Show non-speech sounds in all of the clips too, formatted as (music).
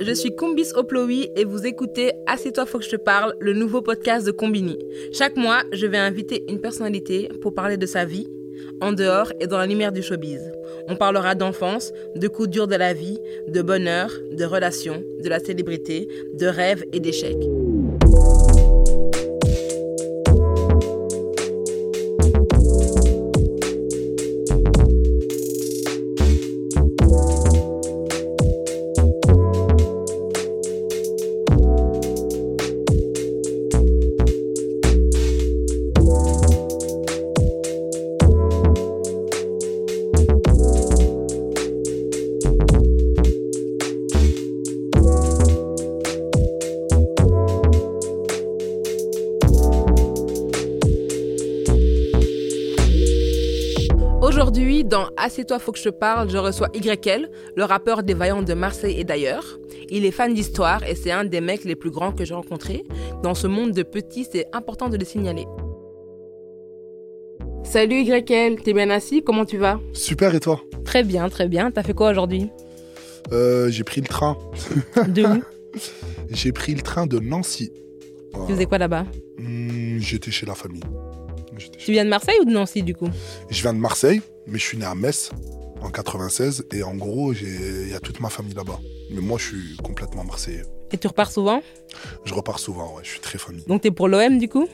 Je suis Kumbis Oplowi et vous écoutez Assieds-toi, faut que je te parle, le nouveau podcast de Combini. Chaque mois, je vais inviter une personnalité pour parler de sa vie, en dehors et dans la lumière du showbiz. On parlera d'enfance, de coups durs de la vie, de bonheur, de relations, de la célébrité, de rêves et d'échecs. Assieds-toi, faut que je te parle, je reçois YL, le rappeur des Vaillants de Marseille et d'ailleurs. Il est fan d'histoire et c'est un des mecs les plus grands que j'ai rencontrés. Dans ce monde de petits, c'est important de le signaler. Salut YL, t'es bien assis Comment tu vas? Super, et toi? Très bien, très bien. T'as fait quoi aujourd'hui? Euh, J'ai pris le train. De où? (laughs) J'ai pris le train de Nancy. Tu faisais quoi là-bas? Hmm, J'étais chez la famille. Tu viens de Marseille ou de Nancy du coup Je viens de Marseille, mais je suis né à Metz en 96. Et en gros, j'ai- il y a toute ma famille là-bas. Mais moi, je suis complètement marseillais. Et tu repars souvent Je repars souvent, ouais, je suis très famille. Donc t'es pour l'OM du coup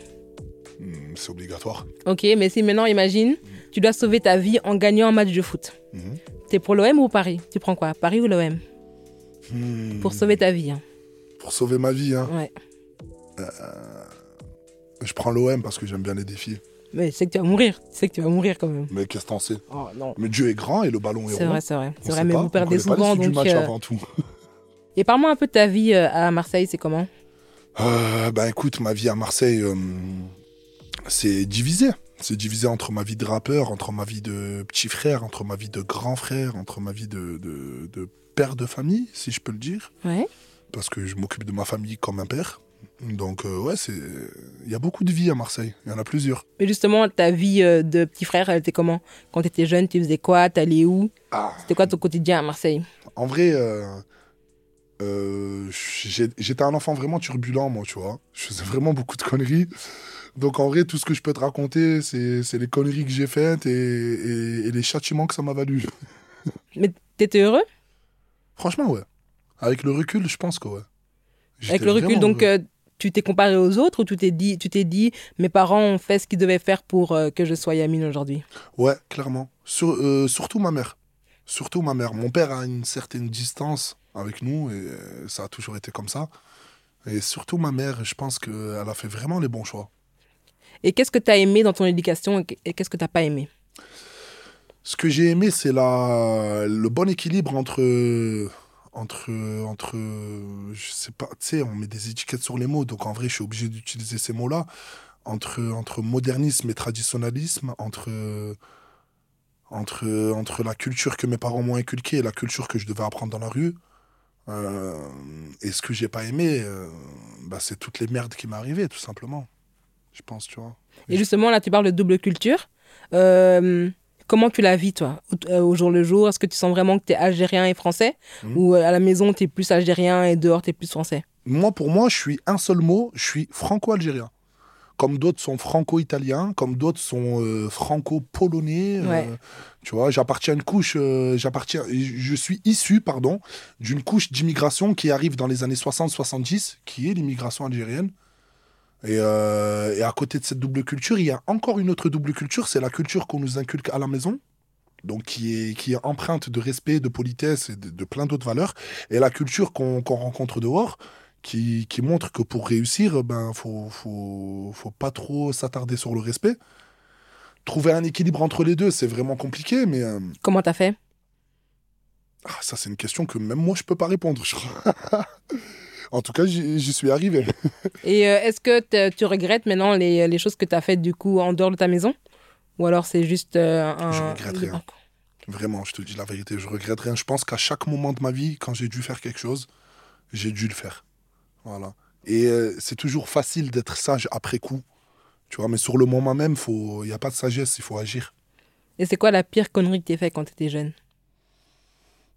Hmm, C'est obligatoire. Ok, mais si maintenant, imagine, tu dois sauver ta vie en gagnant un match de foot. Mhm. T'es pour l'OM ou Paris? Tu prends quoi Paris ou l'OM Hmm, Pour sauver ta vie. hein. Pour sauver ma vie, hein, Ouais. je prends l'OM parce que j'aime bien les défis. Mais c'est que tu vas mourir. Tu sais que tu vas mourir quand même. Mais qu'est-ce que t'en sais? Oh non. Mais Dieu est grand et le ballon est, C'est rond. vrai, c'est vrai. C'est vrai, sait mais pas, vous perdez souvent. Donc, du match euh, avant tout. (laughs) Et parle-moi un peu de ta vie euh, à Marseille, c'est comment? Euh, bah écoute, ma vie à Marseille, euh, c'est divisé. C'est divisé entre ma vie de rappeur, entre ma vie de petit frère, entre ma vie de grand frère, entre ma vie de, de, de père de famille, si je peux le dire. Ouais. Parce que je m'occupe de ma famille comme un père. Donc euh, ouais, c'est il y a beaucoup de vie à Marseille. Il y en a plusieurs. Mais justement, ta vie euh, de petit frère, elle était comment? Quand tu étais jeune, tu faisais quoi? T'allais où? Ah, C'était quoi ton quotidien à Marseille? En vrai, euh, j'étais un enfant vraiment turbulent, moi, tu vois. Je faisais vraiment beaucoup de conneries. Donc, en vrai, tout ce que je peux te raconter, c'est les conneries que j'ai faites et, et- et les châtiments que ça m'a valu. (laughs) Mais t'étais heureux? Franchement, ouais. Avec le recul, je pense que ouais. Avec le recul, donc euh, tu t'es comparé aux autres ou tu t'es dit, tu t'es dit, mes parents ont fait ce qu'ils devaient faire pour euh, que je sois Yamine aujourd'hui? Ouais, clairement. Sur- euh, surtout ma mère. Surtout ma mère. Mon père a une certaine distance avec nous et euh, ça a toujours été comme ça. Et surtout ma mère, je pense qu'elle a fait vraiment les bons choix. Et qu'est-ce que tu as aimé dans ton éducation et et qu'est-ce que tu n'as pas aimé? Ce que j'ai aimé, c'est la, le bon équilibre entre, entre, entre, je sais pas, tu sais, on met des étiquettes sur les mots, donc en vrai, je suis obligé d'utiliser ces mots-là, entre, entre modernisme et traditionnalisme, entre, entre, entre la culture que mes parents m'ont inculquée et la culture que je devais apprendre dans la rue. Euh, et ce que j'ai pas aimé, euh, bah, c'est toutes les merdes qui m'arrivaient, tout simplement. Je pense, tu vois. Et justement, là, tu parles de double culture. Euh, comment tu la vis, toi, au, euh, au jour le jour Est-ce que tu sens vraiment que tu es algérien et français? Mhm. Ou euh, à la maison, tu es plus algérien et dehors, tu es plus français? Moi, pour moi, je suis un seul mot, je suis franco-algérien. Comme d'autres sont franco-italiens, comme d'autres sont euh, franco-polonais. euh, tu vois, j'appartiens à une couche, euh, j'appartiens, je suis issu, pardon, d'une couche d'immigration qui arrive dans les années 60-70, qui est l'immigration algérienne. Et, euh, et à côté de cette double culture, il y a encore une autre double culture, c'est la culture qu'on nous inculque à la maison, donc qui est, qui est empreinte de respect, de politesse et de, de plein d'autres valeurs, et la culture qu'on rencontre dehors, qui, qui montre que pour réussir, ben faut, faut, faut pas trop s'attarder sur le respect. Trouver un équilibre entre les deux, c'est vraiment compliqué, mais euh, Comment tu as fait? Ah, ça c'est une question que même moi je peux pas répondre, je crois. (laughs) en tout cas, j'y suis arrivé. (laughs) Et euh, est-ce que tu regrettes maintenant les, les choses que tu as faites du coup en dehors de ta maison? Ou alors c'est juste euh, un... Je regrette rien. Vraiment, je te dis la vérité, je regrette rien. Je pense qu'à chaque moment de ma vie, quand j'ai dû faire quelque chose, j'ai dû le faire. Voilà. Et euh, c'est toujours facile d'être sage après coup. Tu vois, mais sur le moment même, il n'y a pas de sagesse, il faut agir. Et c'est quoi la pire connerie que tu as fait quand tu étais jeune?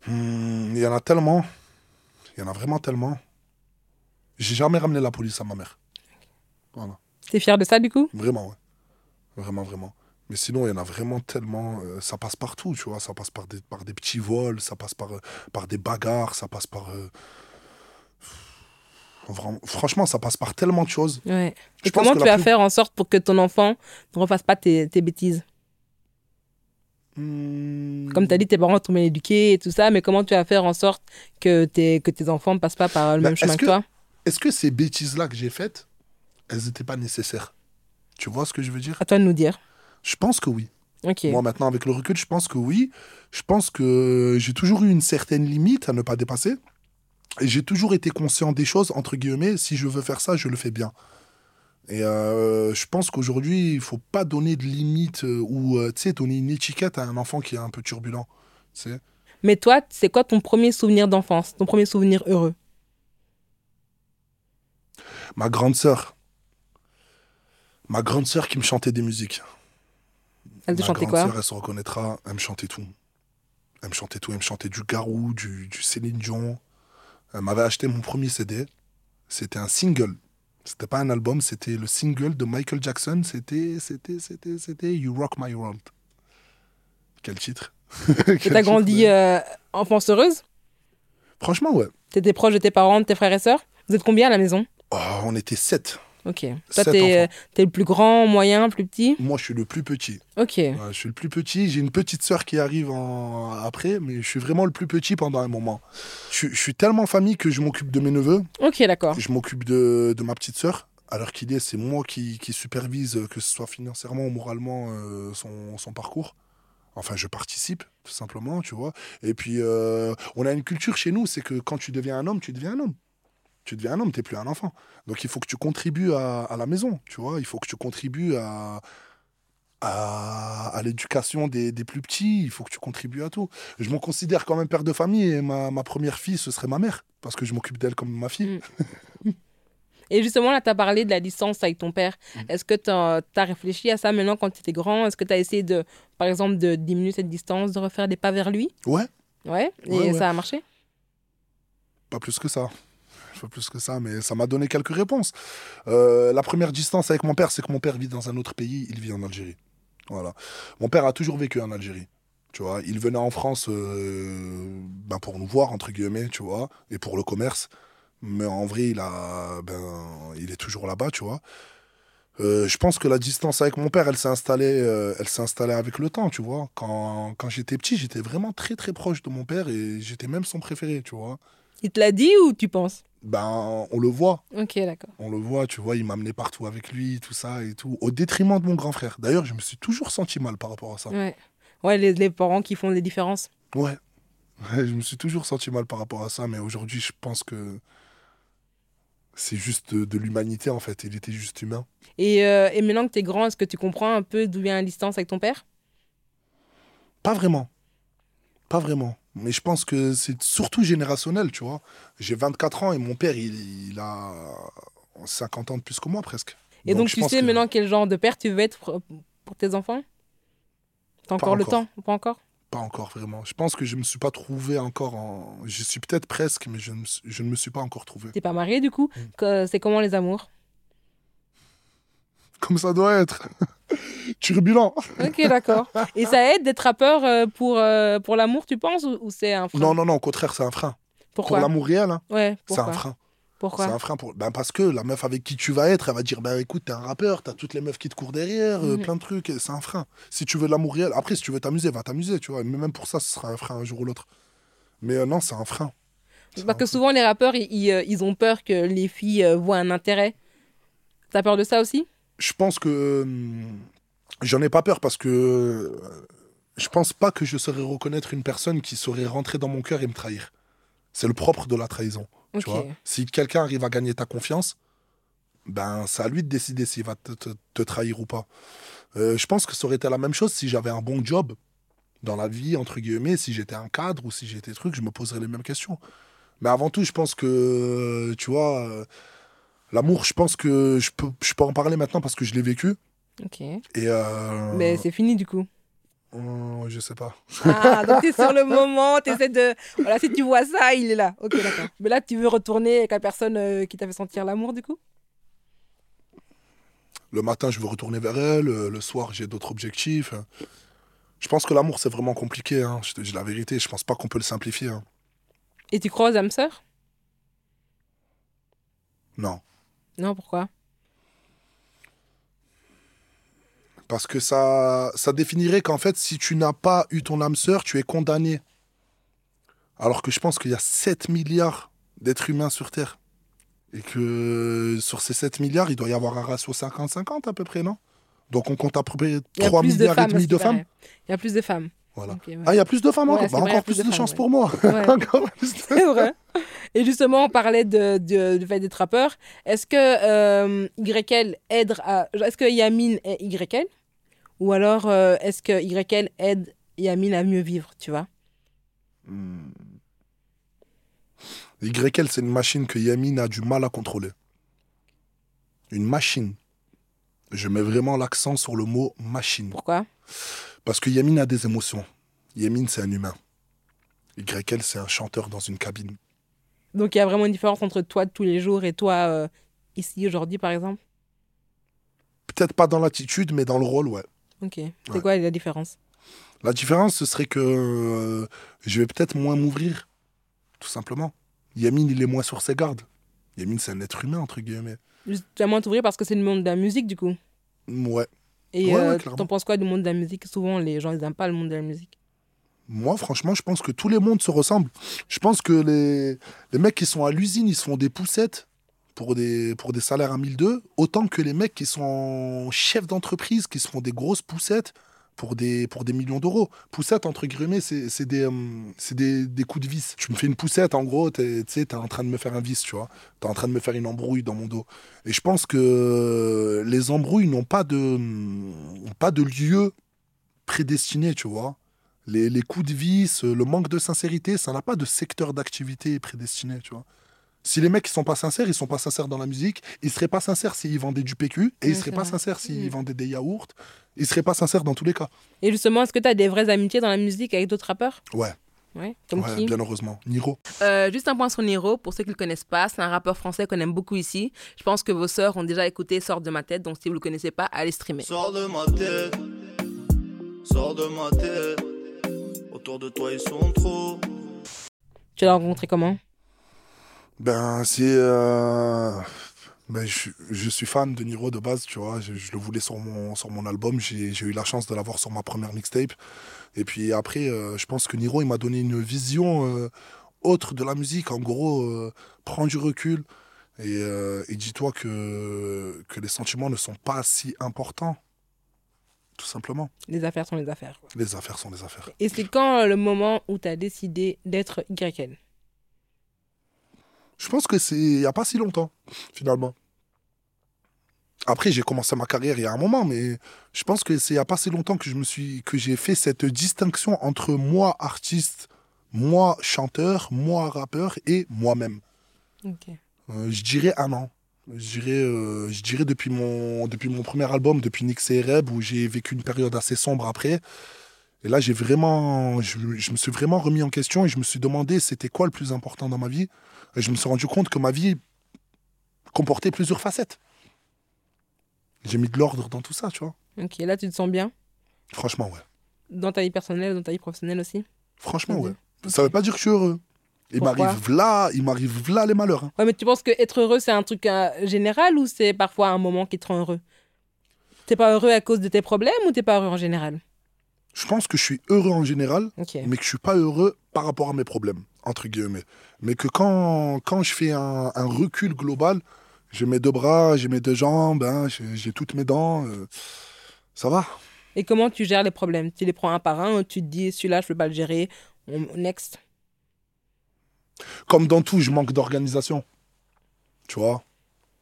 Hmm, Il y en a tellement. Il y en a vraiment tellement. J'ai jamais ramené la police à ma mère. Voilà. T'es fier de ça du coup? Vraiment, ouais. Vraiment, vraiment. Mais sinon, il y en a vraiment tellement. euh, ça passe partout, tu vois. Ça passe par des, par des petits vols, ça passe par, euh, par des bagarres, ça passe par. euh, vraiment- franchement, ça passe par tellement de choses. Ouais. Je Et pense comment que tu vas plus- faire en sorte pour que ton enfant ne refasse pas tes, tes bêtises? Hmm, Comme tu as dit, tes parents t'ont bien éduqué et tout ça, mais comment tu vas faire en sorte que tes, que tes enfants ne passent pas par le Bah, même chemin que- toi? Est-ce que ces bêtises-là que j'ai faites, elles n'étaient pas nécessaires? Tu vois ce que je veux dire? À toi de nous dire. Je pense que oui. Moi, maintenant, avec le recul, je pense que oui. Je pense que j'ai toujours eu une certaine limite à ne pas dépasser. Et j'ai toujours été conscient des choses, entre guillemets, si je veux faire ça, je le fais bien. Et euh, je pense qu'aujourd'hui, il faut pas donner de limite euh, ou, euh, tu sais, donner une étiquette à un enfant qui est un peu turbulent. tu sais. Mais toi, c'est quoi ton premier souvenir d'enfance? Ton premier souvenir heureux? Ma grande sœur. Ma grande sœur qui me chantait des musiques. Elle te Ma chantait grande quoi sœur, elle se reconnaîtra, elle me chantait tout. Elle me chantait tout, elle me chantait du Garou, du, du Céline Dion. Elle m'avait acheté mon premier CD. C'était un single. C'était pas un album, c'était le single de Michael Jackson. C'était, c'était, c'était, c'était You Rock My World. Quel titre (laughs) Et t'as grandi euh, enfance heureuse? Franchement, ouais. T'étais proche de tes parents, de tes frères et sœurs? Vous êtes combien à la maison? Oh, on était sept. Ok. Toi, Sept t'es euh, t'es le plus grand, moyen, plus petit? Moi, je suis le plus petit. Ok. Ouais, je suis le plus petit. J'ai une petite sœur qui arrive en... après, mais je suis vraiment le plus petit pendant un moment. Je, suis- je suis tellement famille que je m'occupe de mes neveux, Ok, d'accord. je m'occupe de, de ma petite sœur. L'heure qu'il est, c'est moi qui, qui supervise, euh, que ce soit financièrement ou moralement, euh, son, son parcours. Enfin, je participe, tout simplement, tu vois. Et puis, euh, on a une culture chez nous, c'est que quand tu deviens un homme, tu deviens un homme. Tu deviens un homme, tu n'es plus un enfant. Donc, il faut que tu contribues à, à la maison, tu vois. Il faut que tu contribues à, à, à l'éducation des, des plus petits. Il faut que tu contribues à tout. Je me considère quand même père de famille et ma, ma première fille, ce serait ma mère. Parce que je m'occupe d'elle comme ma fille. Et justement, là, tu as parlé de la distance avec ton père. Mm. Est-ce que tu as, réfléchi à ça maintenant quand tu étais grand? Est-ce que tu as essayé, de, par exemple, de diminuer cette distance, de refaire des pas vers lui? Ouais, Ouais. Et Ouais, ouais. ça a marché? Pas plus que ça. Plus que ça, mais ça m'a donné quelques réponses. Euh, la première distance avec mon père, c'est que mon père vit dans un autre pays, il vit en Algérie. Voilà. Mon père a toujours vécu en Algérie. Tu vois, il venait en France euh, ben pour nous voir, entre guillemets, tu vois, et pour le commerce. Mais en vrai, il, a, ben, il est toujours là-bas, tu vois. Euh, je pense que la distance avec mon père, elle s'est installée, elle s'est installée avec le temps, tu vois. Quand, quand j'étais petit, j'étais vraiment très très proche de mon père et j'étais même son préféré, tu vois. Il te l'a dit ou tu penses? Ben, on le voit, Ok, d'accord. on le voit, tu vois, il m'amenait partout avec lui, tout ça et tout, au détriment de mon grand frère. D'ailleurs, je me suis toujours senti mal par rapport à ça. Ouais. Ouais, les, les parents qui font des différences. Ouais. Ouais, (laughs) je me suis toujours senti mal par rapport à ça, mais aujourd'hui, je pense que c'est juste de, de l'humanité, en fait. Il était juste humain. Et, euh, et maintenant que tu es grand, est-ce que tu comprends un peu d'où vient la distance avec ton père? Pas vraiment. Pas vraiment. Mais je pense que c'est surtout générationnel, tu vois. J'ai 24 ans et mon père, il, il a 50 ans de plus que moi, presque. Et donc, tu sais que- maintenant quel genre de père tu veux être pour, tes enfants? T'as encore le temps? Pas encore? Pas encore vraiment. Je pense que je me suis pas trouvé encore en. Je suis peut-être presque, mais je ne, me suis- je ne me suis pas encore trouvé. T'es pas marié du coup? Mm. C'est comment les amours? Comme ça doit être. (laughs) Turbulent. Ok, d'accord. Et ça aide d'être rappeur euh, pour, euh, pour l'amour, tu penses Ou, c'est un frein? Non, non, non, au contraire, c'est un frein. Pourquoi? pour l'amour réel, hein, Ouais, c'est un frein. Pourquoi? C'est un frein pour. Ben parce que la meuf avec qui tu vas être, elle va dire ben écoute, t'es un rappeur, t'as toutes les meufs qui te courent derrière, euh, Mhm. plein de trucs. et C'est un frein. Si tu veux de l'amour réel, après, si tu veux t'amuser, va t'amuser, tu vois. Mais même pour ça, ce sera un frein un jour ou l'autre. Mais euh, non, c'est un frein. Parce un que frein. souvent, les rappeurs, ils, ils, ont peur que les filles voient un intérêt. T'as peur de ça aussi? Je pense que. hum, J'en ai pas peur parce que. euh, Je pense pas que je saurais reconnaître une personne qui saurait rentrer dans mon cœur et me trahir. C'est le propre de la trahison. Tu vois si quelqu'un arrive à gagner ta confiance, ben c'est à lui de décider s'il va te, te- te trahir ou pas. Euh, je pense que ça aurait été la même chose si j'avais un bon job dans la vie, entre guillemets, si j'étais un cadre ou si j'étais truc, je me poserais les mêmes questions. Mais avant tout, je pense que, tu vois, euh, l'amour, je pense que je peux, je peux en parler maintenant parce que je l'ai vécu. Ok. Et euh, Mais c'est fini du coup. Euh, je sais pas. Ah, donc t'es sur le (laughs) moment, t'essaies de. Voilà, si tu vois ça, il est là. Ok, d'accord. Mais là, tu veux retourner avec la personne euh, qui t'a fait sentir l'amour, du coup? Le matin, je veux retourner vers elle. Le soir, j'ai d'autres objectifs. Je pense que l'amour, c'est vraiment compliqué. Hein. Je te dis la vérité. Je pense pas qu'on peut le simplifier. hein. Et tu crois aux âmes sœurs Non. Non, pourquoi? Parce que ça, ça définirait qu'en fait, si tu n'as pas eu ton âme sœur, tu es condamné. Alors que je pense qu'il y a 7 milliards d'êtres humains sur Terre. Et que sur ces 7 milliards, il doit y avoir un ratio 50-50 à peu près, non? Donc on compte à peu près Il y a 3 plus de milliards et demi de femmes. Il y a plus de femmes. Voilà. Ok, ouais. Ah, il y a plus de femmes Ouais, encore Bah, vrai, Encore plus plus de de chance femmes, pour moi. (laughs) De- C'est vrai. Et justement, on parlait de, de- du fait d'être rappeur. Est-ce que euh, YL aide à. Est-ce que Yamine est YL Ou alors, euh, est-ce que YL aide Yamine à mieux vivre, tu vois? Hmm. YL, c'est une machine que Yamine a du mal à contrôler. Une machine. Je mets vraiment l'accent sur le mot machine. Pourquoi? Parce que Yamine a des émotions. Yamine, c'est un humain. YL, c'est un chanteur dans une cabine. Donc, il y a vraiment une différence entre toi de tous les jours et toi euh, ici aujourd'hui, par exemple? Peut-être pas dans l'attitude, mais dans le rôle, ouais. Ok. C'est Ouais. quoi la différence? La différence, ce serait que euh, je vais peut-être moins m'ouvrir, tout simplement. Yamine, il est moins sur ses gardes. Yamine, c'est un être humain, entre guillemets. Justement, t'ouvrir parce que c'est le monde de la musique, du coup? Ouais. Et Ouais, euh, t'en penses quoi du monde de la musique? Souvent, les gens, ils n'aiment pas le monde de la musique. Moi, franchement, je pense que tous les mondes se ressemblent. Je pense que les, les mecs qui sont à l'usine, ils se font des poussettes pour des, pour des salaires à 1002, autant que les mecs qui sont chefs d'entreprise, qui se font des grosses poussettes pour des, pour des millions d'euros. Poussettes, entre guillemets, c'est des, c'est des, des coups de vis. Tu me fais une poussette, en gros, tu sais, t'es en train de me faire un vis, tu vois. T'es en train de me faire une embrouille dans mon dos. Et je pense que les embrouilles n'ont pas de, pas de lieu prédestiné, tu vois. Les, les coups de vis, euh, le manque de sincérité, ça n'a pas de secteur d'activité prédestiné, tu vois. Si les mecs ils sont pas sincères, ils sont pas sincères dans la musique, ils seraient pas sincères s'ils vendaient du PQ, et Ouais, ils seraient pas vrai. sincères s'ils Mm. vendaient des yaourts, ils seraient pas sincères dans tous les cas. Et justement, est-ce que tu as des vraies amitiés dans la musique avec d'autres rappeurs? Ouais, Ouais. Comme ouais qui? bien heureusement. Niro. Euh, juste un point sur Niro, pour ceux qui ne le connaissent pas, c'est un rappeur français qu'on aime beaucoup ici. Je pense que vos sœurs ont déjà écouté Sort de ma tête, donc si vous ne le connaissez pas, allez streamer. Sors de ma tête, sors de ma tête. Autour de toi, ils sont trop. Tu l'as rencontré comment? Ben, c'est. euh, Ben, je, je suis fan de Niro de base, tu vois. Je, je le voulais sur mon, sur mon album. J'ai eu la chance de l'avoir sur ma première mixtape. Et puis après, euh, je pense que Niro, il m'a donné une vision euh, autre de la musique. En gros, prends du recul et, et dis-toi que, que les sentiments ne sont pas si importants. Tout simplement. Les affaires sont les affaires. quoi. Les affaires sont les affaires. Et c'est quand le moment où tu as décidé d'être YL Je pense que c'est il n'y a pas si longtemps, finalement. Après, j'ai commencé ma carrière il y a un moment, mais je pense que c'est il n'y a pas si longtemps que je me suis que j'ai fait cette distinction entre moi artiste, moi chanteur, moi rappeur et moi-même. Ok. Euh, je dirais un an. Je dirais, euh, je dirais depuis, mon, depuis mon premier album, depuis Reb, où j'ai vécu une période assez sombre après. Et là, j'ai vraiment, je, je me suis vraiment remis en question et je me suis demandé c'était quoi le plus important dans ma vie. Et je me suis rendu compte que ma vie comportait plusieurs facettes. J'ai mis de l'ordre dans tout ça, tu vois. Ok, là tu te sens bien? Franchement, ouais. Dans ta vie personnelle, dans ta vie professionnelle aussi? Franchement, Ok. ouais. Ça veut pas dire que je suis heureux. Il m'arrive là, il m'arrive là les malheurs. hein. Ouais, mais tu penses que être heureux c'est un truc euh, général ou c'est parfois un moment qui te rend heureux? T'es pas heureux à cause de tes problèmes ou t'es pas heureux en général? Je pense que je suis heureux en général, mais que je suis pas heureux par rapport à mes problèmes, entre guillemets. Mais que quand, quand je fais un, un recul global, j'ai mes deux bras, j'ai mes deux jambes, hein, j'ai toutes mes dents, euh, ça va. Et comment tu gères les problèmes? Tu les prends un par un ou tu te dis celui-là je peux pas le gérer on- Next. Comme dans tout, je manque d'organisation. Tu vois?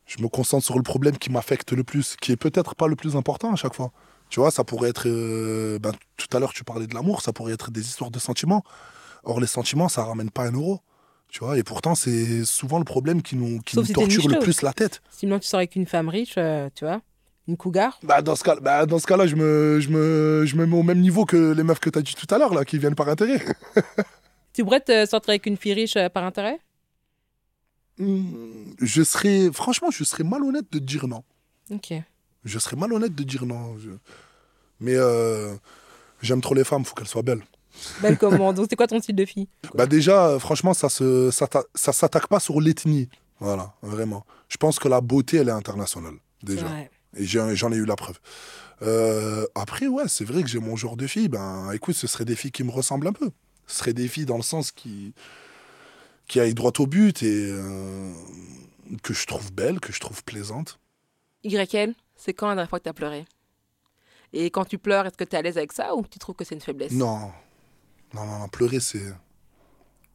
Je me concentre sur le problème qui m'affecte le plus, qui est peut-être pas le plus important à chaque fois. Tu vois, ça pourrait être. euh, ben, tout à l'heure, tu parlais de l'amour, ça pourrait être des histoires de sentiments. Or, les sentiments, ça ramène pas un euro. Tu vois, et pourtant, c'est souvent le problème qui nous, qui Sauf nous si torture le plus la tête. Sinon tu sors avec une femme riche, euh, tu vois Une cougar Bah, dans ce cas, bah, dans ce cas-là, je me, je, me, je me mets au même niveau que les meufs que t'as dit tout à l'heure, là, qui viennent par intérêt. (laughs) Tu pourrais te sortir avec une fille riche euh, par intérêt? Hmm, je serais, franchement, je serais malhonnête de dire non. Ok. Je serais malhonnête de dire non. Je- Mais euh, j'aime trop les femmes, faut qu'elles soient belles. Belle comment (laughs) Donc, c'est quoi ton style de fille? Bah déjà, euh, franchement, ça se, ça, ça s'attaque pas sur l'ethnie. Voilà, vraiment. Je pense que la beauté, elle est internationale, déjà. Et j'en ai eu la preuve. Euh, après, ouais, c'est vrai que j'ai mon genre de fille. Ben, écoute, ce seraient des filles qui me ressemblent un peu. Ce seraient des filles dans le sens qui, qui aillent droit au but et euh, que je trouve belles, que je trouve plaisantes. YL, c'est quand la dernière fois que tu as pleuré? Et quand tu pleures, est-ce que tu es à l'aise avec ça ou tu trouves que c'est une faiblesse? Non. Non, non, non, pleurer, c'est,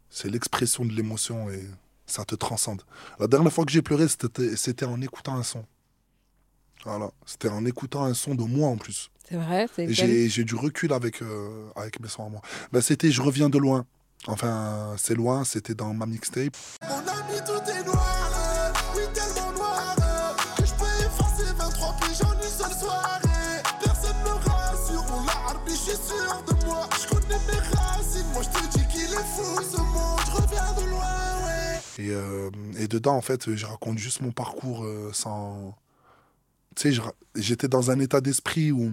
c'est l'expression de l'émotion et ça te transcende. La dernière fois que j'ai pleuré, c'était, c'était en écoutant un son. Voilà, c'était en écoutant un son de moi en plus. C'est vrai c'est j'ai, j'ai du recul avec, euh, avec mes sons à moi. Ben, c'était Je reviens de loin. Enfin, c'est loin, c'était dans ma mixtape. Mon ami, tout est noir, Et, euh, et dedans, en fait, je raconte juste mon parcours euh, sans. Tu sais, j'étais dans un état d'esprit où,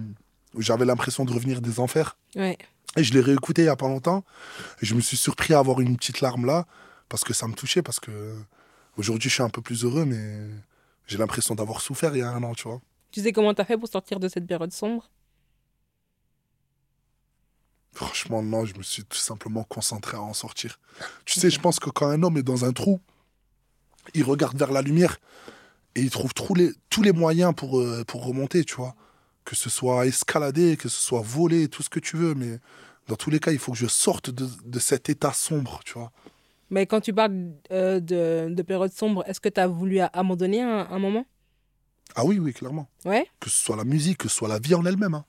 où j'avais l'impression de revenir des enfers. Ouais. Et je l'ai réécouté il y a pas longtemps. Et je me suis surpris à avoir une petite larme là, parce que ça me touchait, parce que aujourd'hui je suis un peu plus heureux, mais j'ai l'impression d'avoir souffert il y a un an, tu vois. Tu sais comment tu as fait pour sortir de cette période sombre? Franchement, non, je me suis tout simplement concentré à en sortir. Tu sais, je pense que quand un homme est dans un trou, il regarde vers la lumière et il trouve tous les, tous les moyens pour, euh, pour remonter, tu vois. Que ce soit escalader, que ce soit voler, tout ce que tu veux, mais dans tous les cas, il faut que je sorte de, de cet état sombre, tu vois. Mais quand tu parles euh, de, de période sombre, est-ce que tu as voulu abandonner un, un moment? Ah oui, oui, clairement. Ouais Que ce soit la musique, que ce soit la vie en elle-même. hein.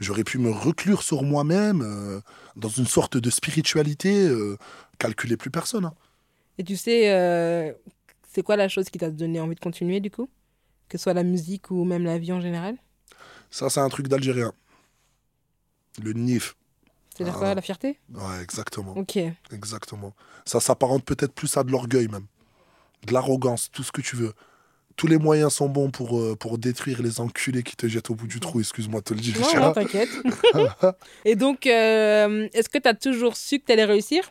J'aurais pu me reclure sur moi-même, euh, dans une sorte de spiritualité, euh, calculer plus personne. hein. Et tu sais, euh, c'est quoi la chose qui t'a donné envie de continuer du coup? Que ce soit la musique ou même la vie en général? Ça, c'est un truc d'Algérien. Le NIF. C'est-à-dire Ah. quoi, la fierté? Ouais, exactement. Ok. Exactement. Ça s'apparente peut-être plus à de l'orgueil même. De l'arrogance, tout ce que tu veux. Tous les moyens sont bons pour, euh, pour détruire les enculés qui te jettent au bout du trou, excuse-moi de te le dire. Non, non, t'inquiète. (laughs) et donc, euh, est-ce que tu as toujours su que tu allais réussir?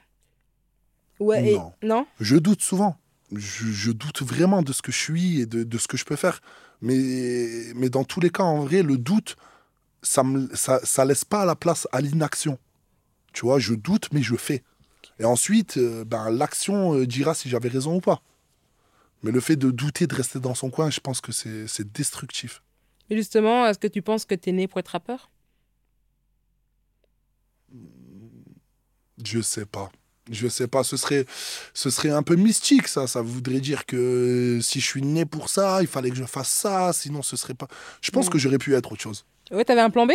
Ouais, et- Non. non? Je doute souvent. Je, je doute vraiment de ce que je suis et de, de ce que je peux faire. Mais, mais dans tous les cas, en vrai, le doute, ça ne ça, ça laisse pas la place à l'inaction. Tu vois, je doute, mais je fais. Et ensuite, euh, ben, l'action dira si j'avais raison ou pas. Mais le fait de douter, de rester dans son coin, je pense que c'est destructif. Et justement, est-ce que tu penses que tu es né pour être rappeur? Je sais pas. Je sais pas, ce serait, ce serait un peu mystique, ça. Ça voudrait dire que si je suis né pour ça, il fallait que je fasse ça, sinon ce serait pas. Je pense Mm. que j'aurais pu être autre chose. Ouais, t'avais un plan B?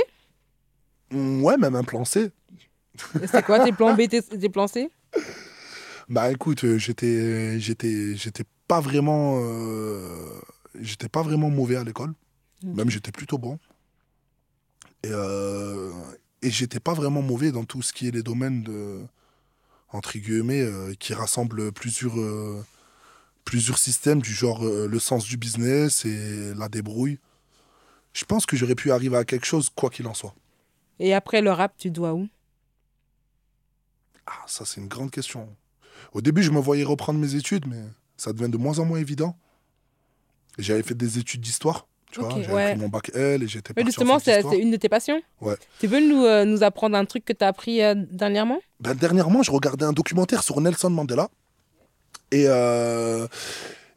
Mm, Ouais, même un plan C. C'est quoi tes plans B, tes, tes plans C? Bah écoute, euh, j'étais, j'étais, j'étais pas vraiment, euh, j'étais pas vraiment mauvais à l'école. Même j'étais plutôt bon. Et, euh, et j'étais pas vraiment mauvais dans tout ce qui est les domaines de, entre guillemets, euh, qui rassemblent plusieurs, plusieurs systèmes du genre le sens du business et la débrouille. Je pense que j'aurais pu arriver à quelque chose quoi qu'il en soit. Et après le rap, tu dois où? Ah, ça c'est une grande question. Au début, je me voyais reprendre mes études, mais ça devient de moins en moins évident. J'avais fait des études d'histoire, tu vois. J'avais ouais. pris mon bac L et j'étais Mais Justement, c'est une de tes passions? Ouais. Tu peux nous, euh, nous apprendre un truc que tu as appris euh, dernièrement? Ben, dernièrement, je regardais un documentaire sur Nelson Mandela. Et, euh,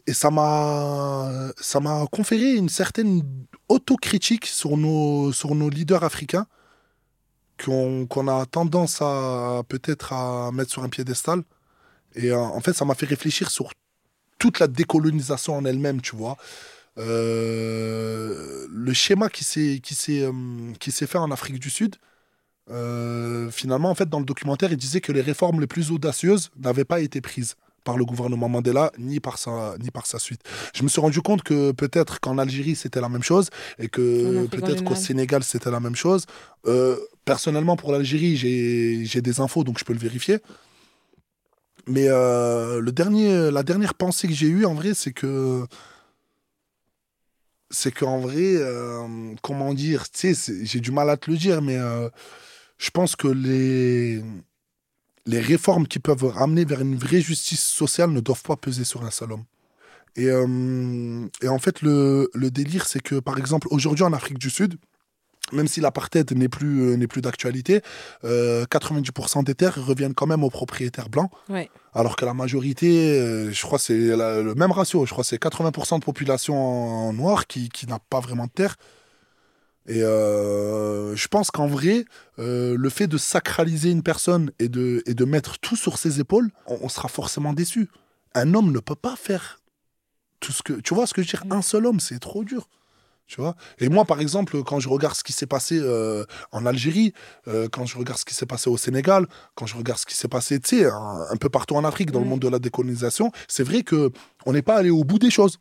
et ça m'a conféré une certaine autocritique sur nos, sur nos leaders africains qu'on qu'on a tendance à peut-être à mettre sur un piédestal. Et en fait, ça m'a fait réfléchir sur toute la décolonisation en elle-même, tu vois. Euh, le schéma qui s'est qui s'est euh, qui s'est fait en Afrique du Sud, euh, finalement, en fait, dans le documentaire, il disait que les réformes les plus audacieuses n'avaient pas été prises par le gouvernement Mandela, ni par sa, ni par sa suite. Je me suis rendu compte que peut-être qu'en Algérie, c'était la même chose, et que peut-être qu'au. Sénégal, c'était la même chose. Euh, personnellement, pour l'Algérie, j'ai j'ai des infos, donc je peux le vérifier. Mais euh, dernier, la dernière pensée que j'ai eue, en vrai, c'est que. C'est qu'en vrai, euh, comment dire, tu sais, j'ai du mal à te le dire, mais euh, je pense que les, réformes qui peuvent ramener vers une vraie justice sociale ne doivent pas peser sur un seul homme. Et, en fait, le délire, c'est que, par exemple, aujourd'hui en Afrique du Sud, même si l'apartheid n'est plus, euh, n'est plus d'actualité, euh, 90% des terres reviennent quand même aux propriétaires blancs. Ouais. Alors que la majorité, euh, je crois que c'est la- le même ratio, je crois c'est 80% de population en- noire qui, qui n'a pas vraiment de terre. Et euh, je pense qu'en vrai, euh, le fait de sacraliser une personne et de, et de mettre tout sur ses épaules, on, on sera forcément déçu. Un homme ne peut pas faire tout ce que... Tu vois ce que je veux dire? Un seul homme, c'est trop dur. Tu vois Et moi, par exemple, quand je regarde ce qui s'est passé euh, en Algérie, euh, quand je regarde ce qui s'est passé au Sénégal, quand je regarde ce qui s'est passé, tu sais, un, un peu partout en Afrique, dans le monde de la décolonisation, c'est vrai que on n'est pas allé au bout des choses.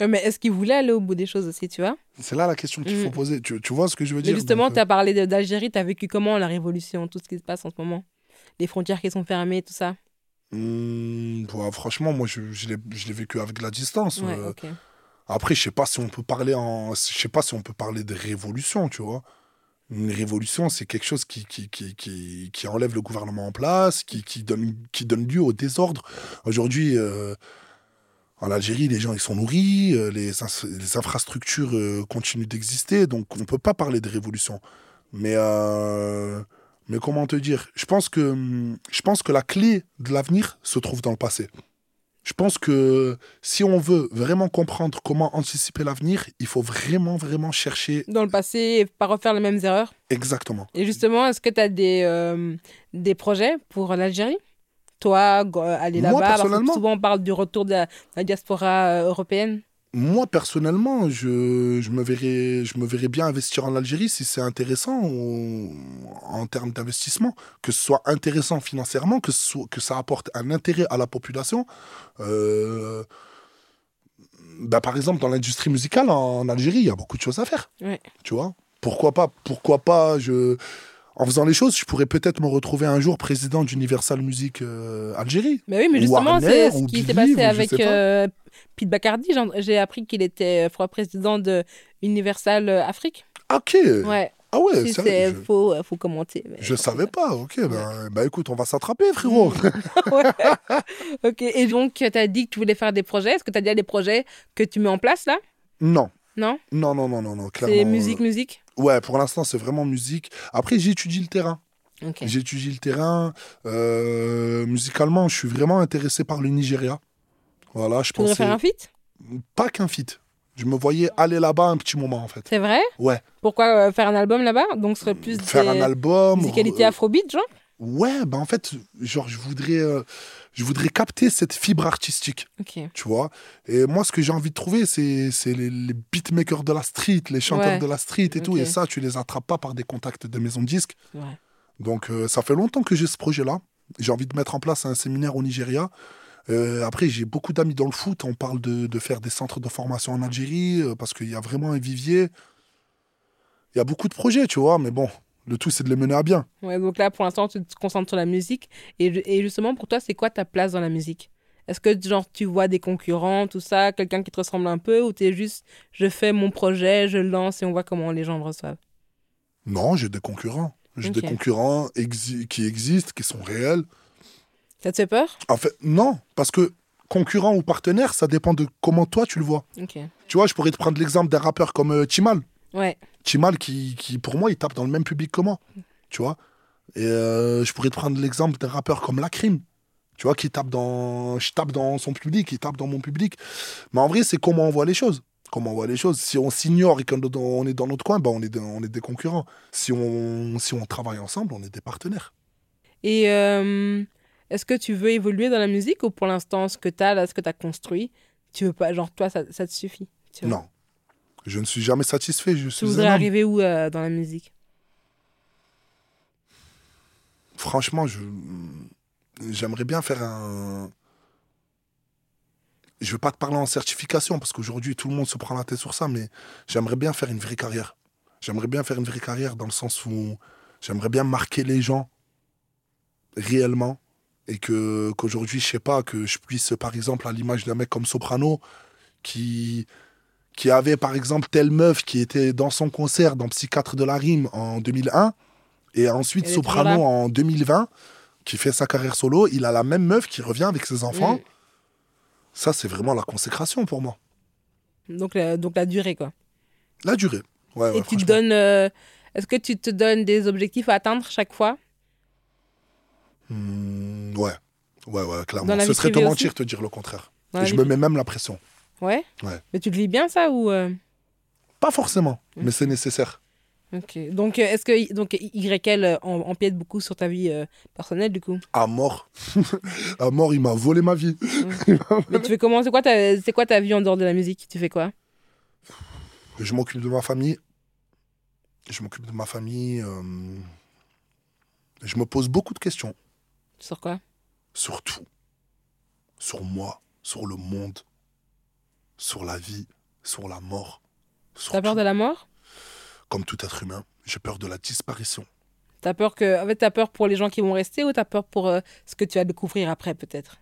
Mais est-ce qu'il voulait aller au bout des choses aussi, tu vois? C'est là la question qu'il faut Mhm. poser. Tu, tu vois ce que je veux Mais dire? justement, Donc, tu as parlé de- d'Algérie, tu as vécu comment la révolution, tout ce qui se passe en ce moment? Les frontières qui sont fermées, tout ça? Euh, ouais, franchement, moi, je, je l'ai vécu avec la distance. Ouais, euh. Après, je sais pas si on peut parler en, je sais pas si on peut parler de révolution, tu vois. Une révolution, c'est quelque chose qui, qui, qui, qui, qui enlève le gouvernement en place, qui, qui, donne, qui donne lieu au désordre. Aujourd'hui, euh, en Algérie, les gens ils sont nourris, euh, les, les infrastructures euh, continuent d'exister, donc on peut pas parler de révolution. Mais, mais comment te dire? Je pense, que, je pense que la clé de l'avenir se trouve dans le passé. Je pense que si on veut vraiment comprendre comment anticiper l'avenir, il faut vraiment, vraiment chercher Dans le passé, et pas refaire les mêmes erreurs exactement. Et justement, est-ce que tu as des, euh, des projets pour l'Algérie? Toi, aller là-bas parce que personnellement- Souvent, on parle du retour de la, de la diaspora euh, européenne. Moi, personnellement, je, je, me verrais, je me verrais bien investir en Algérie si c'est intéressant ou- en termes d'investissement, que ce soit intéressant financièrement, que, ce soit- que ça apporte un intérêt à la population. Euh, bah, par exemple, dans l'industrie musicale en Algérie, il y a beaucoup de choses à faire. Ouais. Tu vois? Pourquoi pas Pourquoi pas je... En faisant les choses, je pourrais peut-être me retrouver un jour président d'Universal Music euh, Algérie. Mais oui, mais justement, c'est ce qui s'est passé avec euh, Pete Bacardi. J'ai- appris qu'il était euh, crois, président de Universal euh, Afrique. Ok. Ouais, Ah ouais, si c'est je- faux, il faut commenter. mais- Je savais pas, ok. Ben, bah écoute, on va s'attraper, frérot. (laughs) Ouais. ok, et donc tu as dit que tu voulais faire des projets. Est-ce que tu as déjà des projets que tu mets en place là? Non. Non? Non, non, non, non, non, clairement. C'est musique, musique euh, Ouais, pour l'instant, c'est vraiment musique. Après, j'étudie le terrain. Ok. J'étudie le terrain. Euh, musicalement, je suis vraiment intéressé par le Nigeria. Voilà, je Tu pensais. faire un feat? Pas qu'un feat. Je me voyais aller là-bas un petit moment, en fait. C'est vrai? Ouais. Pourquoi euh, faire un album là-bas? Donc ce serait plus Faire des un album. musicalité euh, afrobeat, genre? Ouais, ben en fait, genre, je voudrais, euh, je voudrais capter cette fibre artistique. Tu vois? Et moi, ce que j'ai envie de trouver, c'est c'est les, les beatmakers de la street, les chanteurs Ouais. de la street et tout. Et ça, tu les attrapes pas par des contacts de maisons de disques. Ouais. Donc, euh, ça fait longtemps que j'ai ce projet-là. J'ai envie de mettre en place un séminaire au Nigeria. Euh, après, j'ai beaucoup d'amis dans le foot. On parle de, de faire des centres de formation en Algérie euh, parce qu'il y a vraiment un vivier. Il y a beaucoup de projets, tu vois. Mais bon, le tout, c'est de les mener à bien. Ouais, donc là, pour l'instant, tu te concentres sur la musique. Et, et justement, pour toi, c'est quoi ta place dans la musique? Est-ce que, genre, tu vois des concurrents, tout ça, quelqu'un qui te ressemble un peu, ou t'es juste, je fais mon projet, je lance et on voit comment les gens le reçoivent? Non, j'ai des concurrents. J'ai des concurrents exi- qui existent, qui sont réels. Ça te fait peur? En fait, non, parce que concurrent ou partenaire, ça dépend de comment toi tu le vois. Ok. Tu vois, je pourrais te prendre l'exemple d'un rappeur comme euh, Chimal. Ouais. Chimal, qui, qui, pour moi, il tape dans le même public que moi. Tu vois? Et euh, je pourrais te prendre l'exemple d'un rappeur comme Lacrim. Tu vois, qui tape dans. Je tape dans son public, il tape dans mon public. Mais en vrai, c'est comment on voit les choses. Comment on voit les choses. Si on s'ignore et qu'on est dans notre coin, bah on, est, on est des concurrents. Si on, si on travaille ensemble, on est des partenaires. Et euh, est-ce que tu veux évoluer dans la musique ou pour l'instant, ce que tu as là, ce que tu as construit, tu veux pas, genre, toi, ça, ça te suffit Non. Je ne suis jamais satisfait. Je Tu suis voudrais arriver où euh, dans la musique? Franchement, je j'aimerais bien faire un je veux pas te parler en certification parce qu'aujourd'hui tout le monde se prend la tête sur ça, mais j'aimerais bien faire une vraie carrière. J'aimerais bien faire une vraie carrière dans le sens où j'aimerais bien marquer les gens réellement et que qu'aujourd'hui je sais pas que je puisse par exemple à l'image d'un mec comme Soprano qui qui avait par exemple telle meuf qui était dans son concert dans Psychiatre de la rime en 2001 et ensuite Elle Soprano en 2020 qui fait sa carrière solo, il a la même meuf qui revient avec ses enfants. Ça c'est vraiment la consécration pour moi. Donc, la- donc la durée, quoi. La durée. Ouais, ouais, Et tu te donnes. euh, Est-ce que tu te donnes des objectifs à atteindre chaque fois? Hmm, ouais. Ouais, ouais, clairement. Dans Ce serait te mentir te dire le contraire. Et je me mets même la pression. Ouais Ouais. Mais tu le vis bien, ça ou euh, Pas forcément, Mm. mais c'est nécessaire. Ok. Donc, euh, est-ce que donc, YL euh, empiète beaucoup sur ta vie euh, personnelle, du coup? À mort. (laughs) à mort, il m'a volé ma vie. (laughs) Mais tu fais comment? C'est quoi, ta- quoi ta vie en dehors de la musique? Tu fais quoi? Je m'occupe de ma famille. Je m'occupe de ma famille. euh, Je me pose beaucoup de questions. Sur quoi? Sur tout. Sur moi, sur le monde, sur la vie, sur la mort. sur T'as peur de la mort? Comme tout être humain, j'ai peur de la disparition. T'as peur que, en fait, t'as peur pour les gens qui vont rester ou t'as peur pour euh, ce que tu vas découvrir après, peut-être?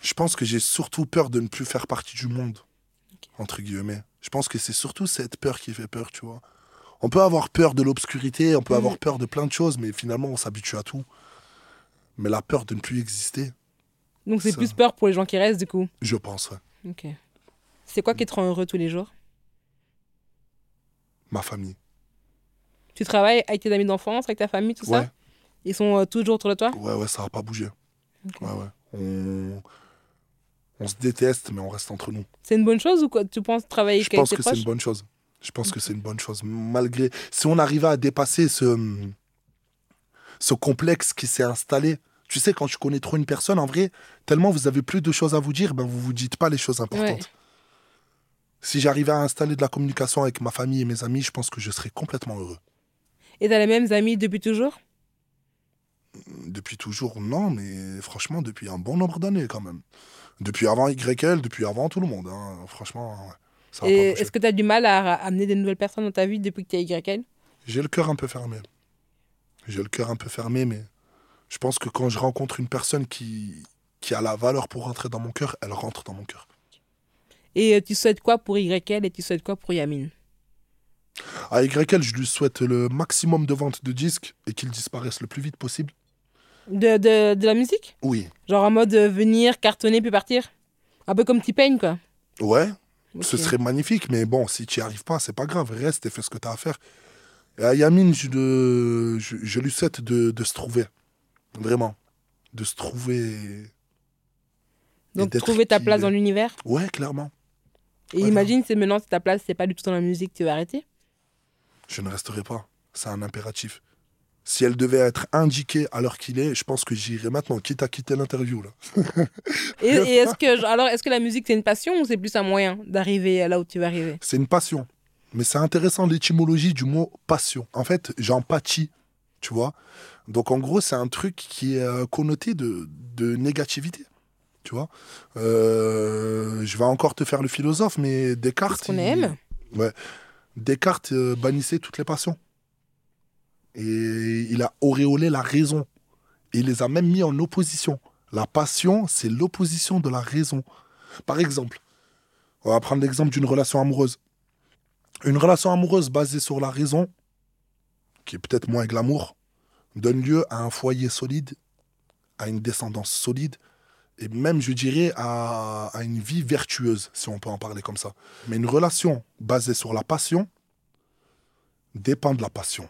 Je pense que j'ai surtout peur de ne plus faire partie du monde, entre guillemets. Je pense que c'est surtout cette peur qui fait peur, tu vois. On peut avoir peur de l'obscurité, on peut Mhm. avoir peur de plein de choses, mais finalement, on s'habitue à tout. Mais la peur de ne plus exister, Donc c'est Ça. plus peur pour les gens qui restent, du coup? je pense, ouais. Ok. C'est quoi qui te rend heureux tous les jours? Ma famille. Tu travailles avec tes amis d'enfance, avec ta famille, tout ça? Ouais, Ils sont euh, toujours autour de toi? Ouais, ouais, ça va pas bouger. Ok. Ouais, ouais. On... on se déteste, mais on reste entre nous. C'est une bonne chose ou quoi? Tu penses travailler Je avec pense tes que c'est une bonne chose. Je pense que c'est une bonne chose. Malgré. Si on arrivait à dépasser ce. ce complexe qui s'est installé. Tu sais, quand tu connais trop une personne, en vrai, tellement vous avez plus de choses à vous dire, ben vous vous dites pas les choses importantes. Ouais. Si j'arrivais à installer de la communication avec ma famille et mes amis, je pense que je serais complètement heureux. Et t'as les mêmes amis depuis toujours? Depuis toujours, non, mais franchement, depuis un bon nombre d'années quand même. Depuis avant YL, depuis avant tout le monde. hein. Franchement, ouais, Et est-ce que t'as du mal à à amener des nouvelles personnes dans ta vie depuis que t'es YL J'ai le cœur un peu fermé. J'ai le cœur un peu fermé, mais je pense que quand je rencontre une personne qui, qui a la valeur pour rentrer dans mon cœur, elle rentre dans mon cœur. Et euh, tu souhaites quoi pour YL et tu souhaites quoi pour Yamine? À YL, je lui souhaite le maximum de ventes de disques et qu'il disparaisse le plus vite possible. de, de, de la musique? Oui. Genre en mode euh, venir, cartonner, puis partir? Un peu comme T-Pain, quoi. Ouais, ce serait magnifique, mais bon, si tu n'y arrives pas, c'est pas grave. Reste et fais ce que tu as à faire. Et à Yamine, je, le- je, je lui souhaite de, de se trouver. Vraiment. De se trouver. Donc trouver ta place dans l'univers. Ouais, clairement. Et Ouais, imagine, c'est maintenant, si ta place, c'est pas du tout dans la musique, tu vas arrêter? Je ne resterai pas. C'est un impératif. Si elle devait être indiquée à l'heure qu'il est, je pense que j'irai maintenant, quitte à quitter l'interview. là. Et, et est-ce que, alors, est-ce que la musique, c'est une passion ou c'est plus un moyen d'arriver là où tu vas arriver? C'est une passion. Mais c'est intéressant l'étymologie du mot passion. En fait, j'empathie, tu vois. Donc en gros, c'est un truc qui est euh, connoté de, de négativité, tu vois. Euh, je vais encore te faire le philosophe, mais Descartes... Qu'on il- aime. Descartes euh, bannissait toutes les passions. Et il a auréolé la raison. Il les a même mis en opposition. La passion, c'est l'opposition de la raison. Par exemple, on va prendre l'exemple d'une relation amoureuse. Une relation amoureuse basée sur la raison, qui est peut-être moins glamour, donne lieu à un foyer solide, à une descendance solide, et même, je dirais, à une vie vertueuse, si on peut en parler comme ça. Mais une relation basée sur la passion dépend de la passion,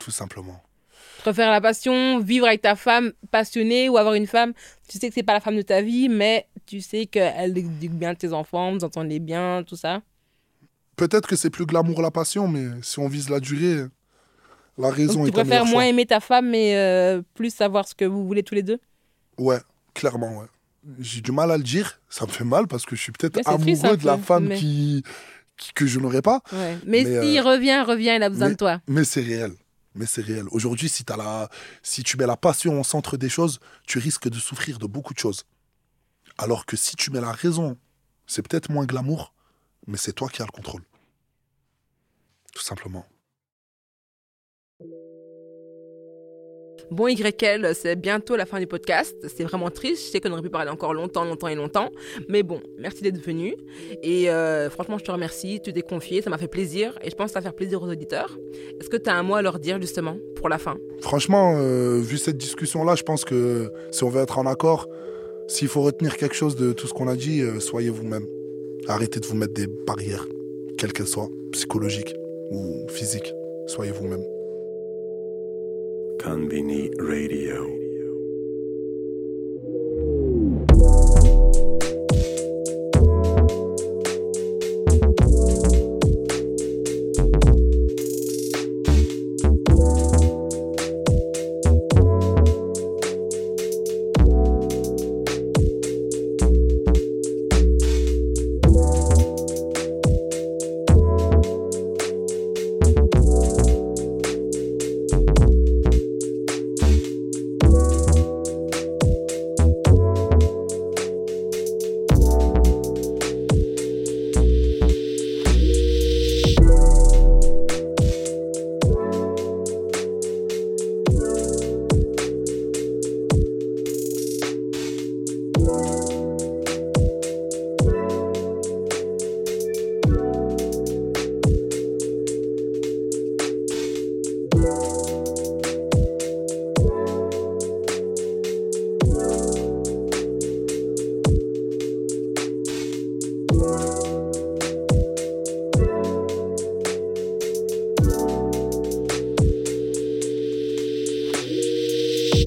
tout simplement. Tu préfères la passion, vivre avec ta femme passionnée ou avoir une femme, tu sais que c'est pas la femme de ta vie, mais tu sais qu'elle éduque bien tes enfants, vous entendez bien, tout ça? Peut-être que c'est plus glamour la passion, mais si on vise la durée, la raison Donc tu est un préfères moins aimer ta femme, mais euh, plus savoir ce que vous voulez tous les deux? Ouais, clairement, ouais. J'ai du mal à le dire, ça me fait mal parce que je suis peut-être amoureux triste de la femme mais- qui, qui- que je n'aurais pas, Ouais. Mais, Mais, s'il euh, revient, revient, il a besoin mais- de toi. mais c'est réel. Mais c'est réel. Aujourd'hui, si, la... tu mets la passion au centre des choses, tu risques de souffrir de beaucoup de choses. Alors que si tu mets la raison, c'est peut-être moins glamour, mais c'est toi qui as le contrôle. Tout simplement. Bon YL, c'est bientôt la fin du podcast. C'est vraiment triste. Je sais qu'on aurait pu parler encore longtemps, longtemps et longtemps. Mais bon, merci d'être venu. Et euh, franchement, je te remercie. Tu t'es confié. Ça m'a fait plaisir. Et je pense que ça va faire plaisir aux auditeurs. Est-ce que tu as un mot à leur dire justement pour la fin? Franchement, euh, vu cette discussion-là, je pense que si on veut être en accord, s'il faut retenir quelque chose de tout ce qu'on a dit, euh, soyez vous-même. Arrêtez de vous mettre des barrières, quelles qu'elles soient, psychologiques ou physiques. Soyez vous-même. Kanbini Radio.